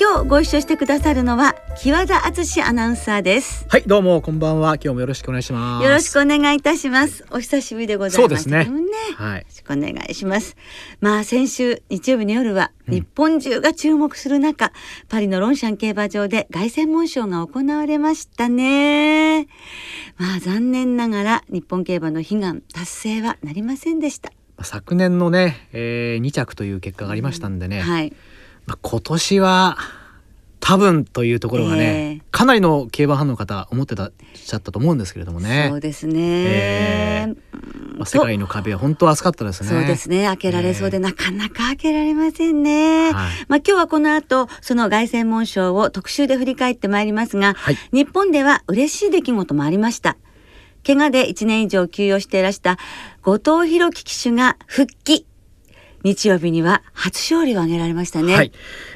今日ご一緒してくださるのは木和田敦アナウンサーです。はいどうもこんばんは。今日もよろしくお願いします。よろしくお願いいたします。お久しぶりでございます。そうですね。はい、よろしくお願いします。まあ先週日曜日の夜は日本中が注目する中、うん、パリのロンシャン競馬場で凱旋門賞が行われましたね。まあ残念ながら日本競馬の悲願達成はなりませんでした。昨年のね、えー、2着という結果がありましたんでね、うん、はいまあ、今年は多分というところがね、えー、かなりの競馬ファンの方思ってたしゃったと思うんですけれどもね。そうですね。えー、まあ、世界の壁は本当厚かったですね。そうですね。開けられそうで、えー、なかなか開けられませんね。はい、まあ今日はこの後その凱旋門賞を特集で振り返ってまいりますが、はい、日本では嬉しい出来事もありました。怪我で1年以上休養していらした後藤弘樹騎手が復帰。日曜日には初勝利を挙げられましたね。はい、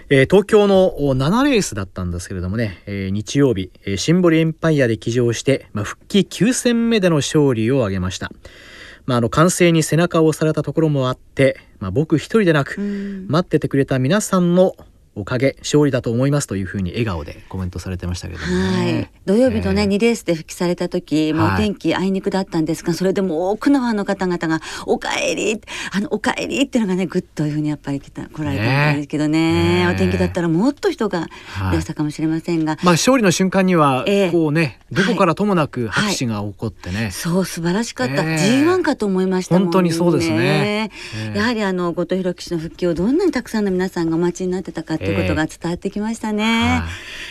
えー、東京の7レースだったんですけれどもね、えー、日曜日、えー、シンボリエンパイアで騎乗して、まあ、復帰9戦目での勝利を挙げました。まあ、あの歓声に背中を押されたところもあって、まあ、僕一人でなく、待っててくれた皆さんのおかげ勝利だと思いますというふうに笑顔でコメントされてましたけど、ね、はい。土曜日のね、えー、2レースで復帰された時、もうお天気あいにくだったんですが、それでも多くのファンの方々が「おかえり」あの「おかえり」っていうのがねぐっというふうにやっぱり来た来られたんですけどね、ね、お天気だったらもっと人がい。らしたかもしれませんが、はい、まあ勝利の瞬間にはこうね、えー、どこからともなく拍手が起こってね、はい。はい、そう素晴らしかった、えー、G1 かと思いましたね。本当にそうですね、えー、やはりあの後藤弘樹氏の復帰をどんなにたくさんの皆さんがお待ちになってたかということが伝わってきましたね、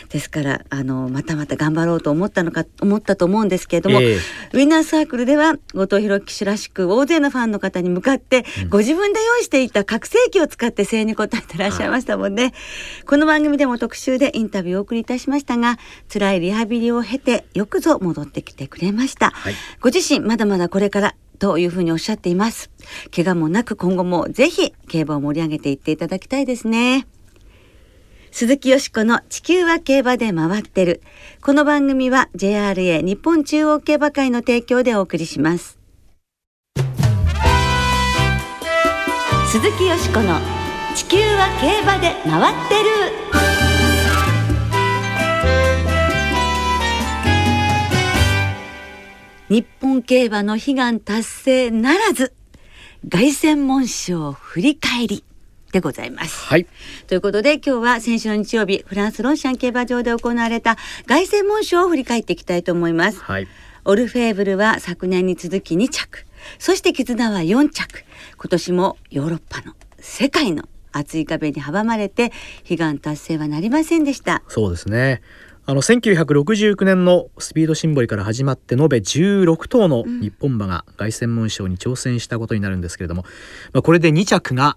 ですからあのまたまた頑張ろうと思ったのか思ったと思うんですけれども、えー、ウィナーサークルでは後藤弘樹氏らしく大勢のファンの方に向かって、うん、ご自分で用意していた拡声器を使って声援に応えてらっしゃいましたもんね、この番組でも特集でインタビューをお送りいたしましたが辛いリハビリを経てよくぞ戻ってきてくれました、はい、ご自身まだまだこれからというふうにおっしゃっています。怪我もなく今後もぜひ競馬を盛り上げていっていただきたいですね鈴木よしこの地球は競馬で回ってる。この番組は JRA 日本中央競馬会の提供でお送りします。鈴木よしこの地球は競馬で回ってる。日本競馬の悲願達成ならず凱旋門賞振り返りでございます。はい。ということで今日は先週の日曜日フランスロンシャン競馬場で行われた凱旋門賞を振り返っていきたいと思います。はい。オルフェーブルは昨年に続き2着、そして絆は4着。今年もヨーロッパの世界の厚い壁に阻まれて悲願達成はなりませんでした。そうですね。あの1969年のスピードシンボリから始まって延べ16頭の日本馬が凱旋門賞に挑戦したことになるんですけれども、うん、まあ、これで2着が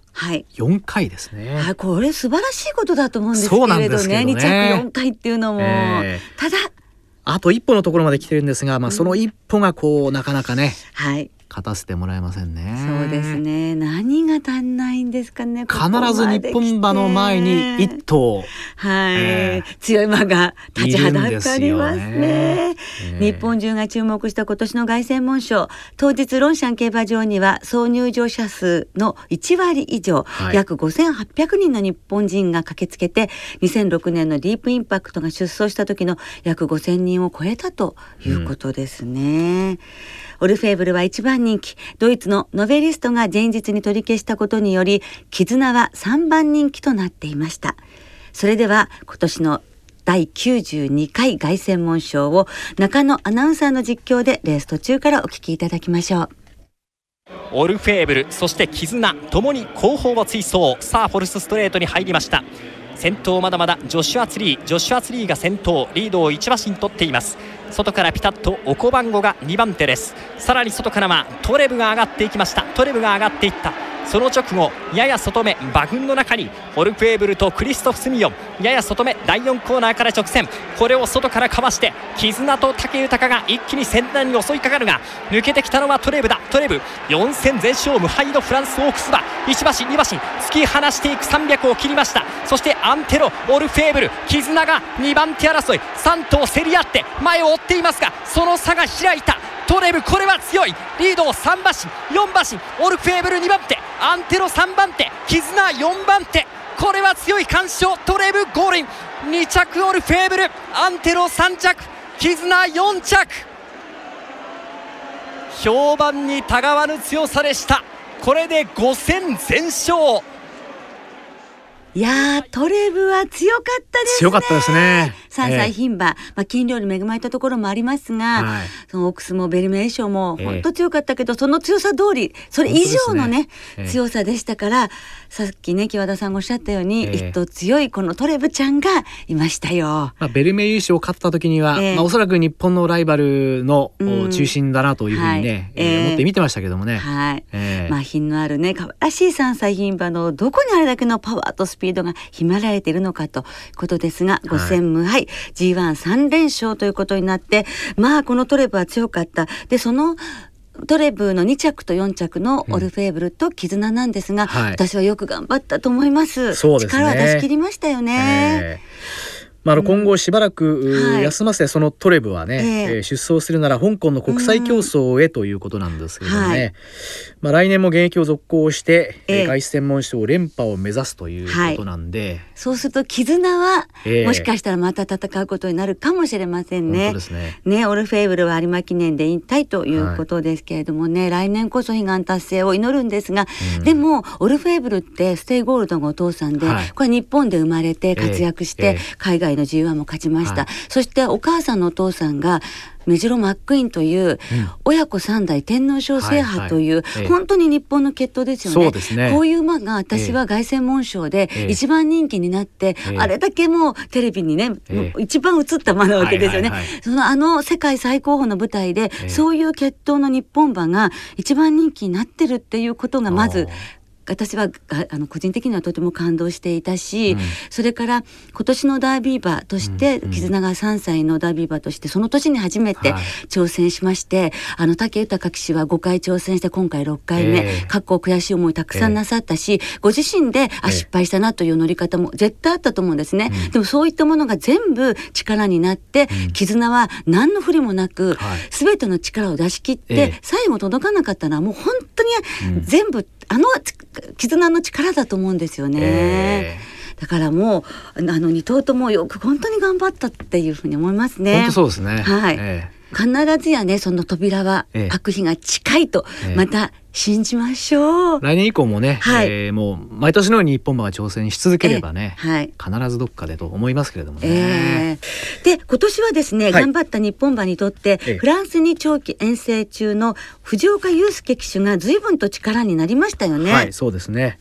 4回ですね、はい、これ素晴らしいことだと思うんですけれどね。どね。2着4回っていうのも、えー、ただ。あと一歩のところまで来てるんですが、まあ、その一歩がこうなかなかね、はい、勝たせてもらえませんね。そうですね。何が足んないんですかね必ず日本馬の前に一頭。はい、えー、強い馬が立ちはだかりますね、ね。えー、日本中が注目した今年の凱旋門賞。当日ロンシャン競馬場には総入場者数の1割以上、はい、約5800人の日本人が駆けつけて2006年のディープインパクトが出走した時の約5000人を超えたということですね、うんオルフェーブルは一番人気ドイツのノベリストが前日に取り消したことにより絆は3番人気となっていました。それでは今年の第92回凱旋門賞を中野アナウンサーの実況でレース途中からお聞きいただきましょう。オルフェーブルそして絆ともに後方を追走。さあフォルスストレートに入りました。先頭まだまだジョシュア・ツリージョシュア・ツリーが先頭リードを1馬身取っています。外からピタッとオコバンゴが2番手です。さらに外からはトレブが上がっていきました。トレブが上がっていった。その直後やや外目馬群の中にオルフェーブルとクリストフ・スミヨンやや外目第4コーナーから直線。これを外からかわして絆と武豊が一気に先端に襲いかかるが抜けてきたのはトレブだ。トレブ4戦全勝無敗のフランスオークス馬1馬身2馬身突き放していく300を切りました。そしてアンテロオルフェーブル絆が2番手争い。3頭競り合って前を追っていますがその差が開いた。トレブこれは強い。リードを3馬身4馬身。オルフェーブル2番手。アンテロ3番手。絆4番手。これは強い。干渉。トレブゴールイン。2着オルフェーブル。アンテロ3着。絆4着。評判にたがわぬ強さでした。これで5戦全勝。いやトレブは強かったですね。強かったですね。3歳牝馬、えー、まあ金量に恵まれたところもありますが、はい、そのオックスもベルメー賞も本当強かったけど、えー、その強さ通り、それ以上のね、ね。えー、強さでしたから、さっきね木和田さんがおっしゃったように、一頭強いこのトレブちゃんがいましたよ。まあベルメー優勝を勝った時には、まあおそらく日本のライバルの中心だなというふうにね、はい、えー、思って見てましたけどもね。はい。まあ品のあるね可愛らしい3歳牝馬のどこにあれだけのパワーとスピードが秘められているのかということですが、5戦無敗、G13 連勝ということになって、まあこのトレブは強かった。で、そのトレブの2着と4着のオルフェーブルと絆なんですが、うんはい、私はよく頑張ったと思います。すね、力は出し切りましたよね。えーまあ、あの今後しばらく、休ませそのトレブはね、えー、出走するなら香港の国際競争へということなんですけどね、はい、まあ、来年も現役を続行して、えー、外専門賞連覇を目指すということなんで、はい、そうすると絆は、えー、もしかしたらまた戦うことになるかもしれませんね。ね。ねオルフェーブルは有馬記念で引退ということですけれどもね、はい、来年こそ悲願達成を祈るんですが、うん、でもオルフェーヴルってステイゴールドがお父さんで、これ日本で生まれて活躍して、海外の G1 も勝ちました、はい、そしてお母さんのお父さんがメジロマックイーンという、親子三代天皇賞制覇という、本当に日本の血統ですよね。ね。こういう馬が私は凱旋門賞で一番人気になって、あれだけもうテレビにね、一番映った馬なわけですよね。そのあの世界最高峰の舞台で、そういう血統の日本馬が一番人気になってるっていうことがまず私はあの個人的にはとても感動していたし、うん、それから今年のダービー馬として、うん、絆が3歳のダービー馬としてその年に初めて挑戦しまして、はい、あの武豊騎手は5回挑戦して今回6回目、えー、過去悔しい思いたくさんなさったし、えー、ご自身であ失敗したなという乗り方も絶対あったと思うんですね、うん、でもそういったものが全部力になって、絆は何の不利もなく、はい、全ての力を出し切って、えー、最後届かなかったのはもう本当に全部、あの絆の力だと思うんですよね。えー、だからもうあの二頭ともよく本当に頑張ったっていうふうに思いますね。本当そうですね。はい。えー必ずやねその扉は開く日が近いと、また信じましょう、来年以降もね、はい、えー、もう毎年のように日本馬が挑戦し続ければね、えー、はい、必ずどっかでと思いますけれどもね、えー、で今年はですね、はい、頑張った日本馬にとって、フランスに長期遠征中の藤岡佑介騎手が随分と力になりましたよね。はいそうですね。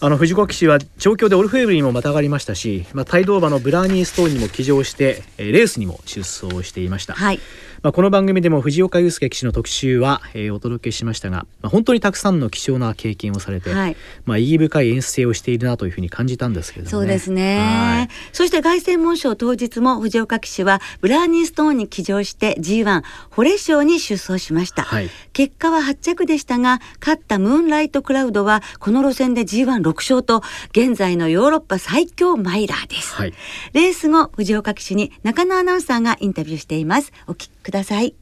あの藤岡騎手は調教でオルフェーヴルにもまたがりましたし、まあ、帯同馬のブラーニーストーンにも騎乗して、えー、レースにも出走していました。はいまあ、この番組でも藤岡佑介騎手の特集は、えー、お届けしましたが、まあ、本当にたくさんの貴重な経験をされて、はい、まあ、意義深い遠征をしているなというふうに感じたんですけど、ね、そうですね、そして凱旋門賞当日も藤岡騎手はブラーニーストーンに騎乗して G1 フォレ賞に出走しました、はい、結果は8着でしたが勝ったムーンライトクラウドはこの路線で G16 勝と現在のヨーロッパ最強マイラーです、はい、レース後藤岡騎手に中野アナウンサーがインタビューしています。お聞きください。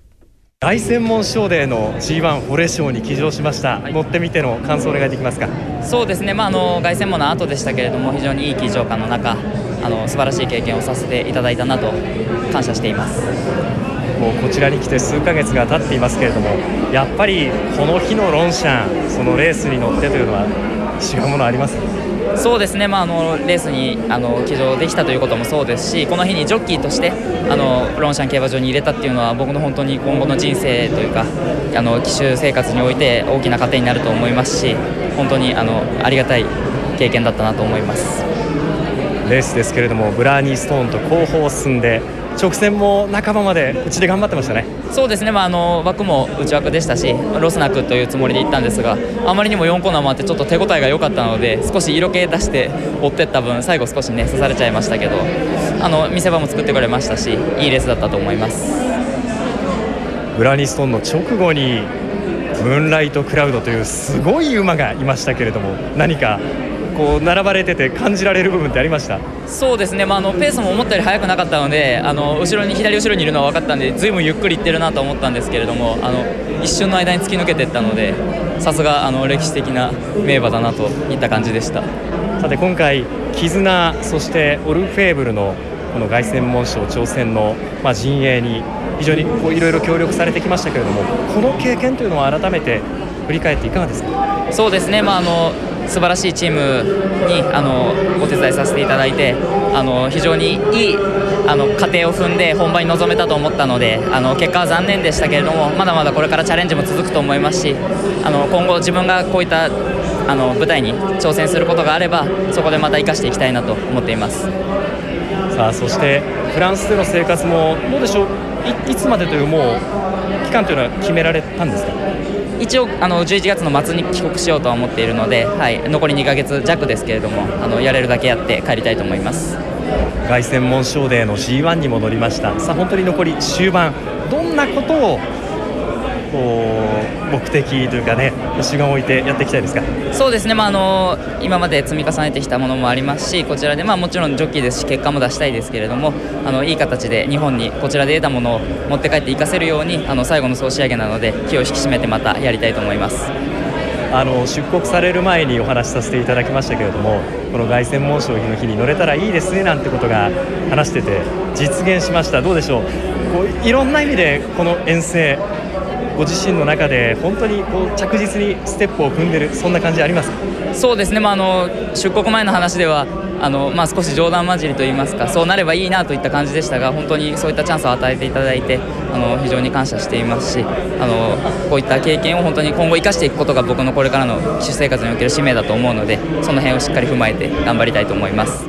大専門賞での G1 ホレ賞に騎乗しました、はい、乗ってみての感想お願いできますか？そうですね、まあ、あの凱旋門の後でしたけれども非常にいい騎乗感の中あの素晴らしい経験をさせていただいたなと感謝しています。もうこちらに来て数ヶ月が経っていますけれどもやっぱりこの日のロンシャンそのレースに乗ってというのは違うものあります？そうですね、まあ、あのレースにあの騎乗できたということもそうですしこの日にジョッキーとしてあのロンシャン競馬場に入れたっていうのは僕の本当に今後の人生というかあの騎手生活において大きな糧になると思いますし本当にあのありがたい経験だったなと思います。レースですけれどもブラーニーストーンと後方を進んで直線も半ばまでうちで頑張ってましたね。そうですね、まあ、あの枠も内枠でしたしロスなくというつもりで行ったんですがあまりにも4コーナーもあってちょっと手応えが良かったので少し色気出して追ってった分最後少しね差されちゃいましたけどあの見せ場も作ってくれましたしいいレースだったと思います。グラニストンの直後にムーンライトクラウドというすごい馬がいましたけれども何かこう並ばれてて感じられる部分ってありました？そうですね、まあ、あのペースも思ったより速くなかったのであの後ろに左後ろにいるのは分かったんでずいぶんゆっくりいってるなと思ったんですけれどもあの一瞬の間に突き抜けていったのでさすがあの歴史的な名馬だなといった感じでした。さて今回絆そしてオルフェーブルのこの凱旋門賞挑戦の、まあ、陣営に非常にこういろいろ協力されてきましたけれどもこの経験というのは改めて振り返っていかがですか？そうですね、まあ、あの素晴らしいチームにあのお手伝いさせていただいてあの非常にいいあの過程を踏んで本番に臨めたと思ったのであの結果は残念でしたけれどもまだまだこれからチャレンジも続くと思いますしあの今後自分がこういったあの舞台に挑戦することがあればそこでまた生かしていきたいなと思っています。さあそしてフランスでの生活もどうでしょう？いいつまでというもう期間というのは決められたんですか？一応あの11月の末に帰国しようとは思っているので、はい、残り2か月弱ですけれどもあのやれるだけやって帰りたいと思います。凱旋門賞デーの G1 にも乗りました。さあ本当に残り終盤どんなことをこう目的というかね主眼を置いてやっていきたいですか？そうですね、まあ、あの今まで積み重ねてきたものもありますしこちらで、まあ、もちろんジョッキーですし結果も出したいですけれどもあのいい形で日本にこちらで得たものを持って帰って活かせるようにあの最後の総仕上げなので気を引き締めてまたやりたいと思います。あの出国される前にお話しさせていただきましたけれどもこの凱旋門賞の日に乗れたらいいですねなんてことが話してて実現しました。どうでしょう？こういろんな意味でこの遠征ご自身の中で本当にこう着実にステップを踏んでるそんな感じありますそうですね、まあ、あの出国前の話ではあの、まあ、少し冗談交じりといいますかそうなればいいなといった感じでしたが本当にそういったチャンスを与えていただいてあの非常に感謝していますしあのこういった経験を本当に今後生かしていくことが僕のこれからの主生活における使命だと思うのでその辺をしっかり踏まえて頑張りたいと思います。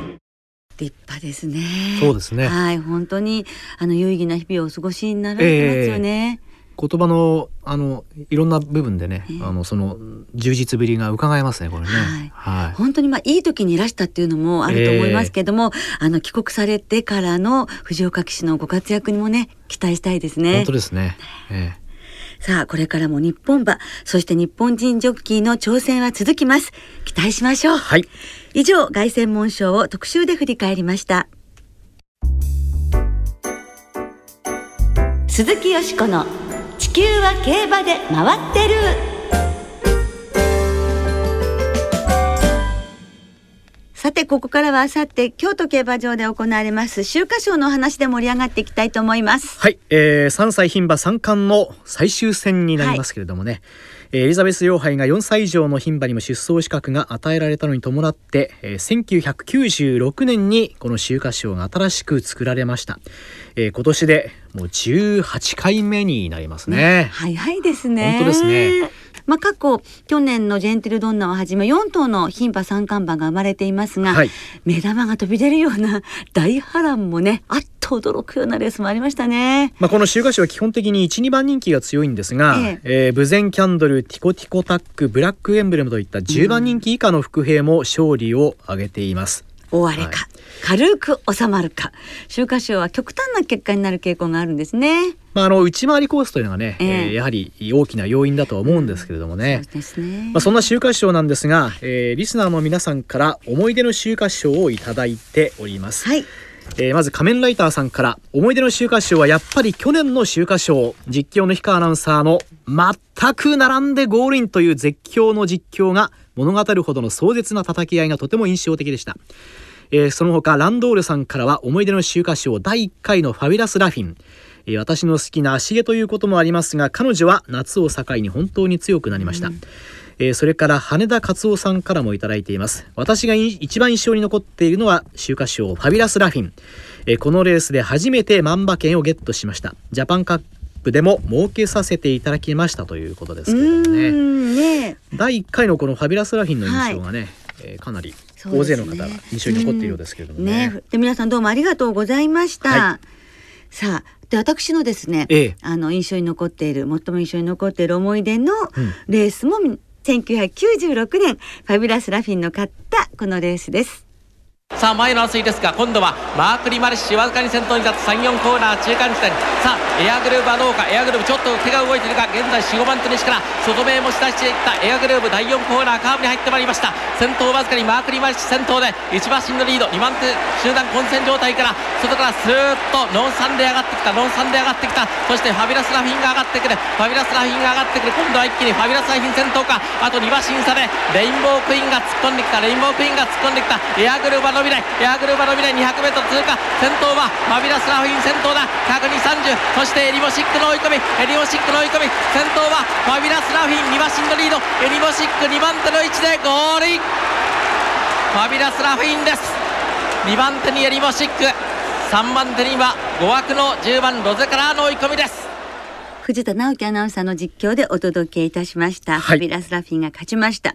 立派ですね。そうですね。はい、本当にあの有意義な日々をお過ごしになられてますよね。えー言葉のあのいろんな部分でね、えー、あのその充実ぶりが伺えますねこれね、はい、はい、本当にまあいい時にいらしたっていうのもあると思いますけども、えー、あの帰国されてからの藤岡騎手のご活躍にもね期待したいですね。本当ですね、えー、さあこれからも日本馬そして日本人ジョッキーの挑戦は続きます。期待しましょう。はい。以上凱旋門賞を特集で振り返りました。鈴木よしこの地球は競馬で回ってる。さてここからはあさって京都競馬場で行われます秋華賞の話で盛り上がっていきたいと思います。はい、えー、3歳牝馬三冠の最終戦になりますけれどもね、はい。エリザベス女杯が4歳以上の牝馬にも出走資格が与えられたのに伴って、え1996年にこの秋華賞が新しく作られました、えー、今年でもう18回目になりますね、ね、早いですね。本当ですねまあ、過去去年のジェンティルドンナをはじめ4頭の牝馬三冠馬が生まれていますが、はい、目玉が飛び出るような 大波乱もねあっと驚くようなレースもありましたね。まあ、この週刊誌は基本的に1、2番人気が強いんですが、えええー、ブゼンキャンドル、ティコティコタック、ブラックエンブレムといった10番人気以下の伏兵も勝利を挙げています。終われか、はい軽く収まるか秋華賞は極端な結果になる傾向があるんですね。まあ、あの内回りコースというのがね、えー、えー、やはり大きな要因だとは思うんですけれどもね。そうですねまあ、そんな秋華賞なんですが、えー、リスナーの皆さんから思い出の秋華賞をいただいております。はい。えー、まず仮面ライターさんから思い出の秋華賞はやっぱり去年の秋華賞実況の氷川アナウンサーの全く並んでゴールインという絶叫の実況が物語るほどの壮絶な叩き合いがとても印象的でした。えー、その他ランドールさんからは思い出の秋華賞第1回のファビュラスラフィン、えー、私の好きな足毛ということもありますが彼女は夏を境に本当に強くなりました、うん。えー、それから羽田勝夫さんからもいただいています。私が一番印象に残っているのは秋華賞ファビュラスラフィン、えー、このレースで初めて万馬券をゲットしました。ジャパンカップでも設けさせていただきましたということですけどね。ね。第1回のこのファビュラスラフィンの印象がね、はい、えー、かなり大勢の方が印象に残っているようですけれどもね。ね。で皆さんどうもありがとうございました。はい。さあで私のですね、ええ。あの印象に残っている最も印象に残っている思い出のうん。レースも、1996年ファビュラス・ラフィンの勝ったこのレースです。さあ前の争いですが今度はマーク・リマレッシわずかに先頭に立つ34コーナー中間地点。さあエアグルーヴはどうかエアグルーヴちょっと手が動いているが現在45番手西から外目もし出していったエアグルーヴ第4コーナーカーブに入ってまいりました。先頭わずかにマーク・リマレッシ先頭で1馬身のリード2番手集団混戦状態から外からスーッとノンサンで上がってきたノンサンで上がってきた。そしてファビュラス・ラフィンが上がってくるファビュラス・ラフィンが上がってくる。今度は一気にファビュラス・ラフィン先頭か。あと2馬身差でレインボークイーンが突っ込んできたレインボークイーンが突っ込んできた。エアグルーヴは伸びない。エアグルーヴは伸びない。200m 通過。先頭はファビュラス・ラフィン。先頭だ。100に30そしてエリモシックの追い込み。エリモシックの追い込み。先頭はファビュラス・ラフィン。2馬身のリード。エリモシック2番手の位置でゴールイン。ファビュラス・ラフィンです。2番手にエリモシック。3番手には5枠の10番ロゼカラーの追い込みです。藤田直樹アナウンサーの実況でお届けいたしました、はい。ファビュラス・ラフィンが勝ちました。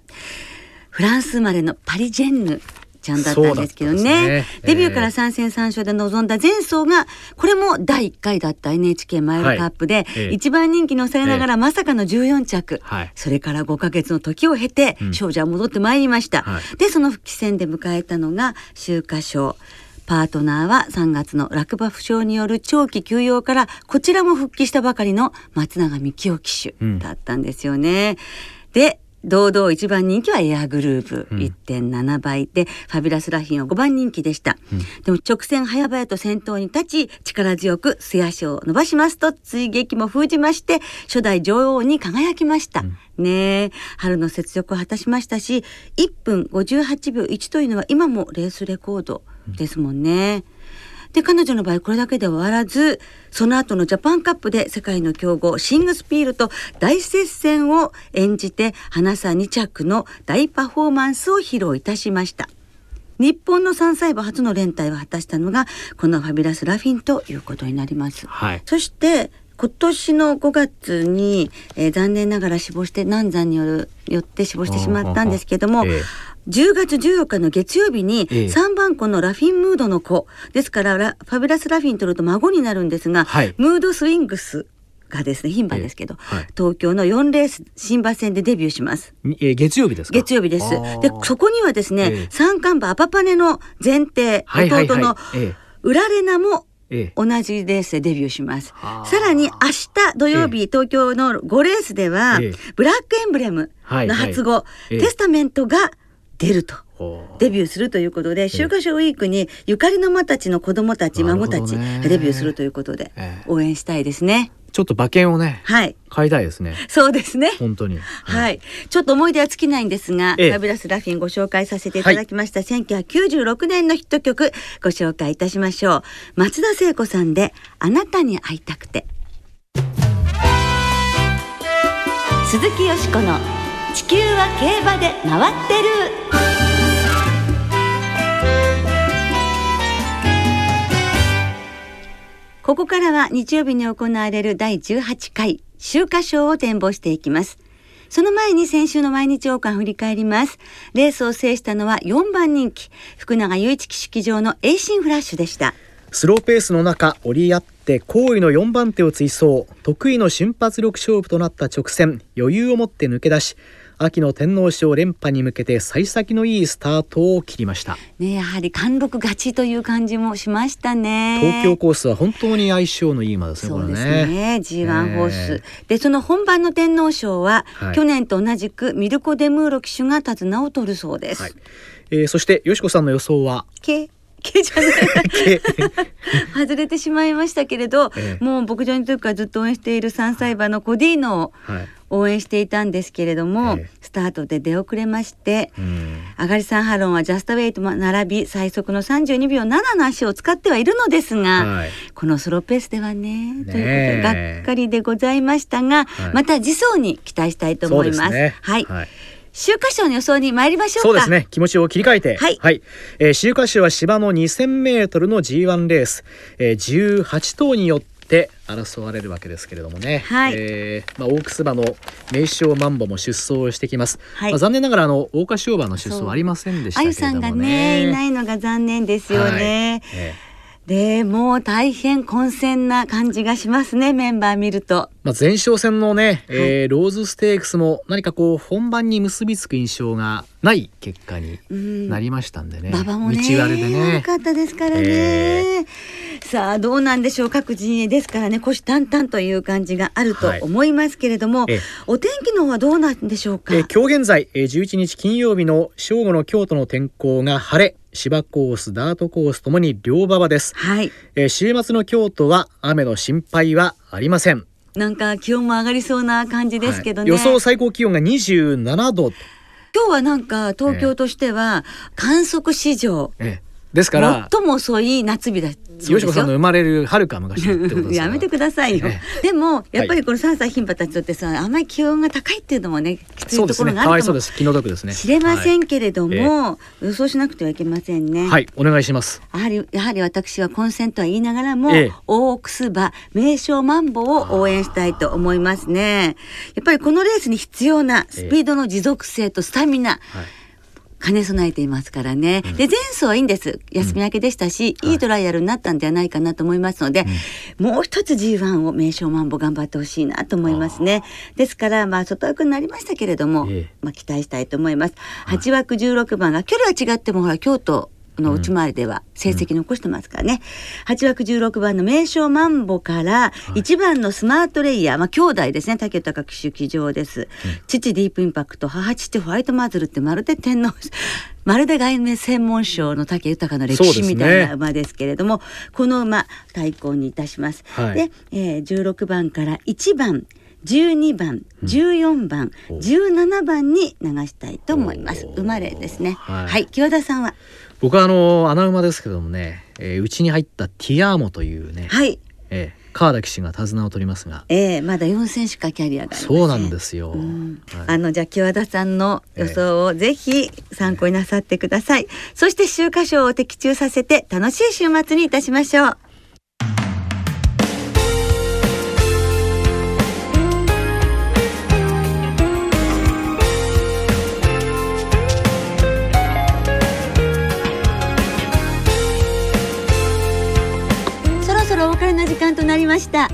フランス生まれのパリジェンヌちゃんだったんですけどね。そうだったんですね。デビューから3戦3勝で臨んだ前走がこれも第1回だった NHK マイルカップで、はいええ。一番人気に抑えながらまさかの14着、はい。それから5ヶ月の時を経てうん。少女は戻ってまいりました、はい。でその復帰戦で迎えたのが秋華賞。パートナーは3月の落馬負傷による長期休養からこちらも復帰したばかりの松永幹夫騎手うん。だったんですよね。で堂々一番人気はエアグループ。うん。1.7倍で、ファビュラスラフィンは5番人気でした、でも直線早々と先頭に立ち力強く末足を伸ばしますと追撃も封じまして初代女王に輝きました、ねえ。春の雪辱を果たしましたし1分58秒1というのは今もレースレコードですもんね。で彼女の場合これだけで終わらずその後のジャパンカップで世界の強豪シングスピールと大接戦を演じて花差2着の大パフォーマンスを披露いたしました。日本の3歳馬初の連帯を果たしたのがこのファビュラス・ラフィンということになります。はい。そして今年の5月に、えー残念ながら死亡して難産によるよって死亡してしまったんですけども、ええ10月14日の月曜日にええ。3番子のラフィンムードの子。ですからラファビュラス・ラフィンとると孫になるんですが、はい。ムードスイングスがですね牝馬ですけど、ええ。はい。東京の4レース新馬戦でデビューします。にえー月曜日ですか？月曜日です。でそこにはですね、ええ。三冠馬アパパネの前提、弟のえウラレナもええ。同じレースでデビューします。はあ。さらに明日土曜日、東京の5レースでは、ええ。ブラックエンブレムの初語、ええ。テスタメントが出ると。デビューするということで、週刊賞ウィークにゆかりの間たちの子供たち、孫たちデビューするということで、ええ。応援したいですね。ちょっと馬券をねはい。買いたいですね。そうですね。本当に。はい、ちょっと思い出は尽きないんですが、ええ。ファビュラス・ラフィンご紹介させていただきました、1996年のヒット曲ご紹介いたしましょう。松田聖子さんで「あなたに会いたくて」鈴木よしこの「地球は競馬で回ってる」ここからは日曜日に行われる第18回秋華賞を展望していきます。その前に先週の毎日王冠振り返ります。レースを制したのは4番人気、福永祐一騎手騎乗のエイシンフラッシュでした。スローペースの中折り合って好位の4番手を追走得意の瞬発力勝負となった直線余裕を持って抜け出し秋の天皇賞連覇に向けて幸先のいいスタートを切りました。ねやはり貫禄勝ちという感じもしましたね。東京コースは本当に相性のいい馬ですねそうですこれね G1 ホース、えでその本番の天皇賞は、はい。去年と同じくミルコ・デムーロ騎手が手綱を取るそうです。はい。えーそしてよしこさんの予想は？け けじゃない。け。外れてしまいましたけれど、ええ。もう牧場に時からずっと応援している3歳馬のコディーノをはい応援していたんですけれども、ええ。スタートで出遅れまして、うん。アガリサンハロンはジャストウェイトも並び最速の32秒7の足を使ってはいるのですが、はい。このスローペースではねということでねがえっかりでございましたが、はい。また次走に期待したいと思います。すね。はい、はい。秋華賞の予想に参りましょうか。そうですね。気持ちを切り替えて。はい。えー、週刊誌は芝の 2000m の G1 レース、えー、18頭によって争われるわけですけれどもね、はい。えーまあ、オークス馬の名将マンボも出走してきます、はい。まあ、残念ながらあの桜花賞馬の出走はありませんでしたあけれどもゆさんがねねいないのが残念ですよね。はい。えでもう大変混戦な感じがしますねメンバー見ると。まあ、前哨戦のね、はい、えー、ローズステークスも何かこう本番に結びつく印象がない結果になりましたんでね。馬場もね道割れでね。かったですからね、えー、さあどうなんでしょう？各陣営ですからね虎視眈々という感じがあると思いますけれども、はい、お天気の方はどうなんでしょうか？えー、今日現在、えー、11日金曜日の正午の京都の天候が晴れ。芝コース、ダートコースともに両馬場です。はい。えー、週末の京都は雨の心配はありません。なんか気温も上がりそうな感じですけどね。はい、予想最高気温が27度。今日はなんか東京としては観測史上、ええですから最も遅い夏日だよ。しこさんの生まれるはるか昔やめてくださいよ、でもやっぱりこの3歳牝馬たちとってさあまり気温が高いっていうのもねきついところがあるかも気の毒ですね。知れませんけれども、予想しなくてはいけませんね。はい。お願いします。やはりやはり私は混戦とは言いながらも、大楠馬名称マンボを応援したいと思いますね。やっぱりこのレースに必要なスピードの持続性とスタミナ、はい兼ね備えていますからね。うん、で前走はいいんです。休み明けでしたし、うん、い。いトライアルになったんではないかなと思いますので、うん、もう一つ G1 を名称マンボ頑張ってほしいなと思いますね。ですからまあ外枠になりましたけれども、ええ、まあ期待したいと思います。8枠16番が距離は違ってもほら京都の内回りでは成績残してますからね、うん、8枠16番の名称マンボから1番のスマートレイヤー、まあ兄弟ですね。武豊騎手騎乗です、うん、父ディープインパクト母父ホワイトマズルってまるで天皇 まるで外面専門賞の武豊の歴史みたいな馬ですけれども、ね、この馬対抗にいたします。はい、で、えー、16番から1番12番、14番、うん、17番に流したいと思います。生まれですね。はい、はい、木和田さんは？僕はあの穴馬ですけどもねうち、えー、に入ったティアーモというね、はい。えー、川田騎手が手綱を取りますが、えー、まだ4戦しかキャリアがそうなんですよ、はい、あのじゃあ木和田さんの予想をぜひ参考になさってください、えー、そして週刊賞を的中させて楽しい週末にいたしましょう間となりました。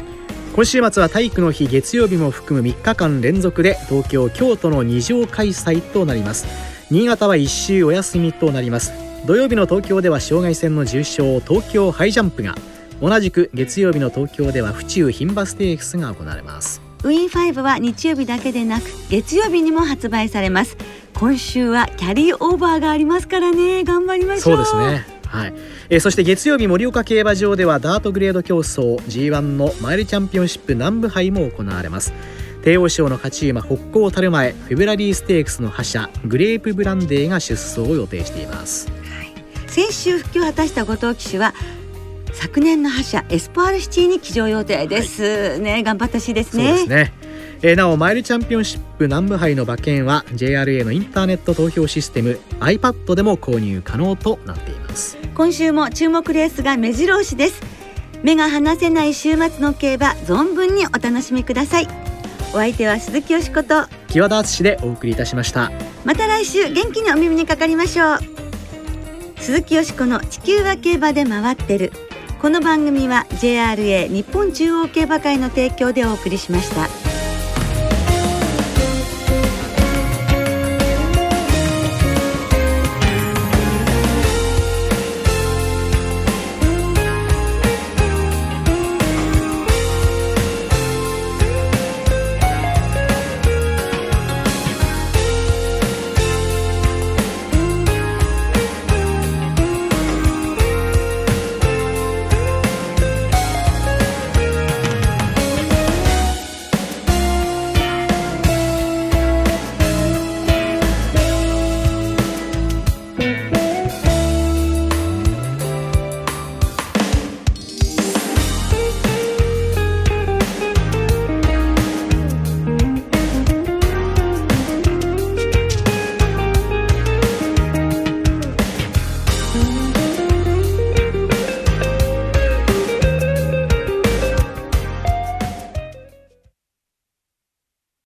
今週末は体育の日月曜日も含む3日間連続で東京京都の2乗開催となります。新潟は1週お休みとなります。土曜日の東京では障害戦の重賞東京ハイジャンプが。同じく月曜日の東京では府中牝馬ステークスが行われます。ウィン5は日曜日だけでなく月曜日にも発売されます。今週はキャリーオーバーがありますからね。頑張りましょう。そうですねはい、えー、そして月曜日盛岡競馬場ではダートグレード競争 G1 のマイルチャンピオンシップ南部杯も行われます。帝王賞の勝ち馬北高たる前フェブラリーステークスの覇者グレープブランデーが出走を予定しています、はい、先週復帰を果たした後藤騎手は昨年の覇者エスポールシティに騎乗予定です、はい、ね頑張ってほしいですね。そうですね。えー、なおマイルチャンピオンシップ南部杯の馬券は JRA のインターネット投票システム iPad でも購入可能となっています。今週も注目レースが目白押しです。目が離せない週末の競馬存分にお楽しみください。お相手は鈴木よしこと木和田敦でお送りいたしました。また来週元気にお耳にかかりましょう。鈴木よしこの地球は競馬で回ってる。この番組は JRA 日本中央競馬会の提供でお送りしました。